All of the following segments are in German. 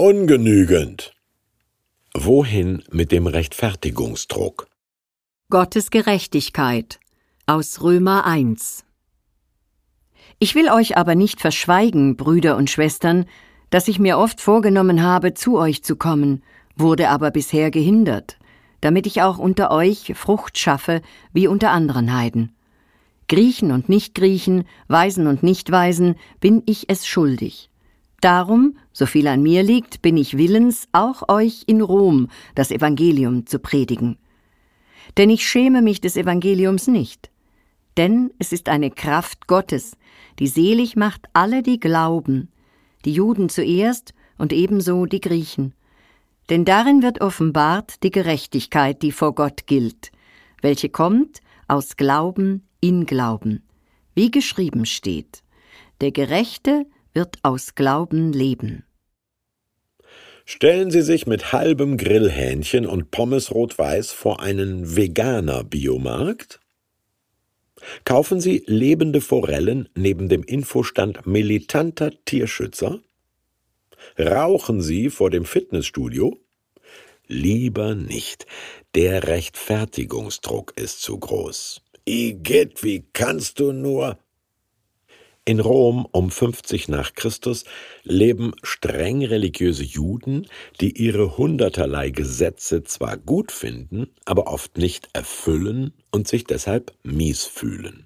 ungenügend. Wohin mit dem Rechtfertigungsdruck? Gottes Gerechtigkeit aus Römer 1 Ich will euch aber nicht verschweigen, Brüder und Schwestern, dass ich mir oft vorgenommen habe, zu euch zu kommen, wurde aber bisher gehindert, damit ich auch unter euch Frucht schaffe, wie unter anderen Heiden. Griechen und Nichtgriechen, Weisen und Nichtweisen, bin ich es schuldig. Darum, so viel an mir liegt, bin ich willens, auch euch in Rom das Evangelium zu predigen. Denn ich schäme mich des Evangeliums nicht. Denn es ist eine Kraft Gottes, die selig macht alle, die glauben, die Juden zuerst und ebenso die Griechen. Denn darin wird offenbart die Gerechtigkeit, die vor Gott gilt, welche kommt aus Glauben in Glauben, wie geschrieben steht. Der Gerechte wird aus Glauben leben. Stellen Sie sich mit halbem Grillhähnchen und Pommes rot-weiß vor einen Veganer-Biomarkt? Kaufen Sie lebende Forellen neben dem Infostand militanter Tierschützer? Rauchen Sie vor dem Fitnessstudio? Lieber nicht. Der Rechtfertigungsdruck ist zu groß. Igitt, wie kannst du nur? In Rom um 50 nach Christus leben streng religiöse Juden, die ihre hunderterlei Gesetze zwar gut finden, aber oft nicht erfüllen und sich deshalb mies fühlen.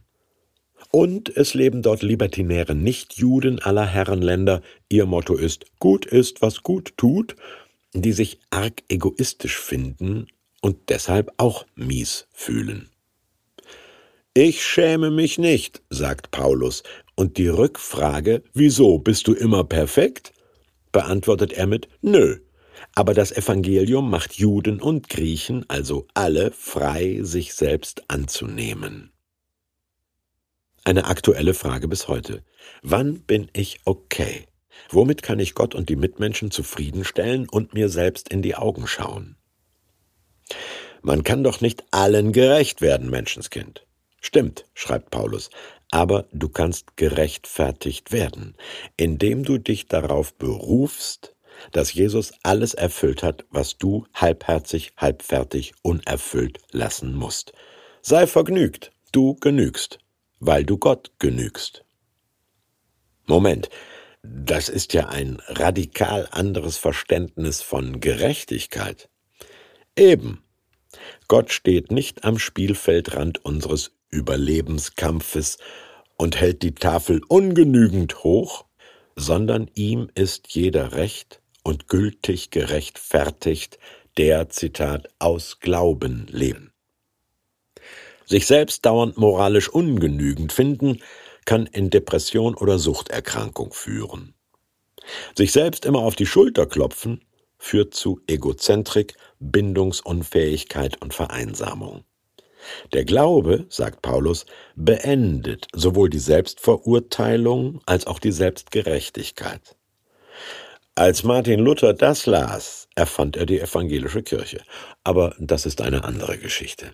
Und es leben dort libertinäre Nichtjuden aller Herrenländer, ihr Motto ist gut ist, was gut tut, die sich arg egoistisch finden und deshalb auch mies fühlen. Ich schäme mich nicht, sagt Paulus, und die Rückfrage, wieso bist du immer perfekt? beantwortet er mit Nö. Aber das Evangelium macht Juden und Griechen, also alle, frei, sich selbst anzunehmen. Eine aktuelle Frage bis heute. Wann bin ich okay? Womit kann ich Gott und die Mitmenschen zufriedenstellen und mir selbst in die Augen schauen? Man kann doch nicht allen gerecht werden, Menschenskind. Stimmt, schreibt Paulus, aber du kannst gerechtfertigt werden, indem du dich darauf berufst, dass Jesus alles erfüllt hat, was du halbherzig, halbfertig, unerfüllt lassen musst. Sei vergnügt, du genügst, weil du Gott genügst. Moment, das ist ja ein radikal anderes Verständnis von Gerechtigkeit. Eben. Gott steht nicht am Spielfeldrand unseres Überlebenskampfes und hält die Tafel ungenügend hoch, sondern ihm ist jeder recht und gültig gerechtfertigt, der, Zitat, aus Glauben leben. Sich selbst dauernd moralisch ungenügend finden, kann in Depression oder Suchterkrankung führen. Sich selbst immer auf die Schulter klopfen, führt zu Egozentrik, Bindungsunfähigkeit und Vereinsamung. Der Glaube, sagt Paulus, beendet sowohl die Selbstverurteilung als auch die Selbstgerechtigkeit. Als Martin Luther das las, erfand er die evangelische Kirche. Aber das ist eine andere Geschichte.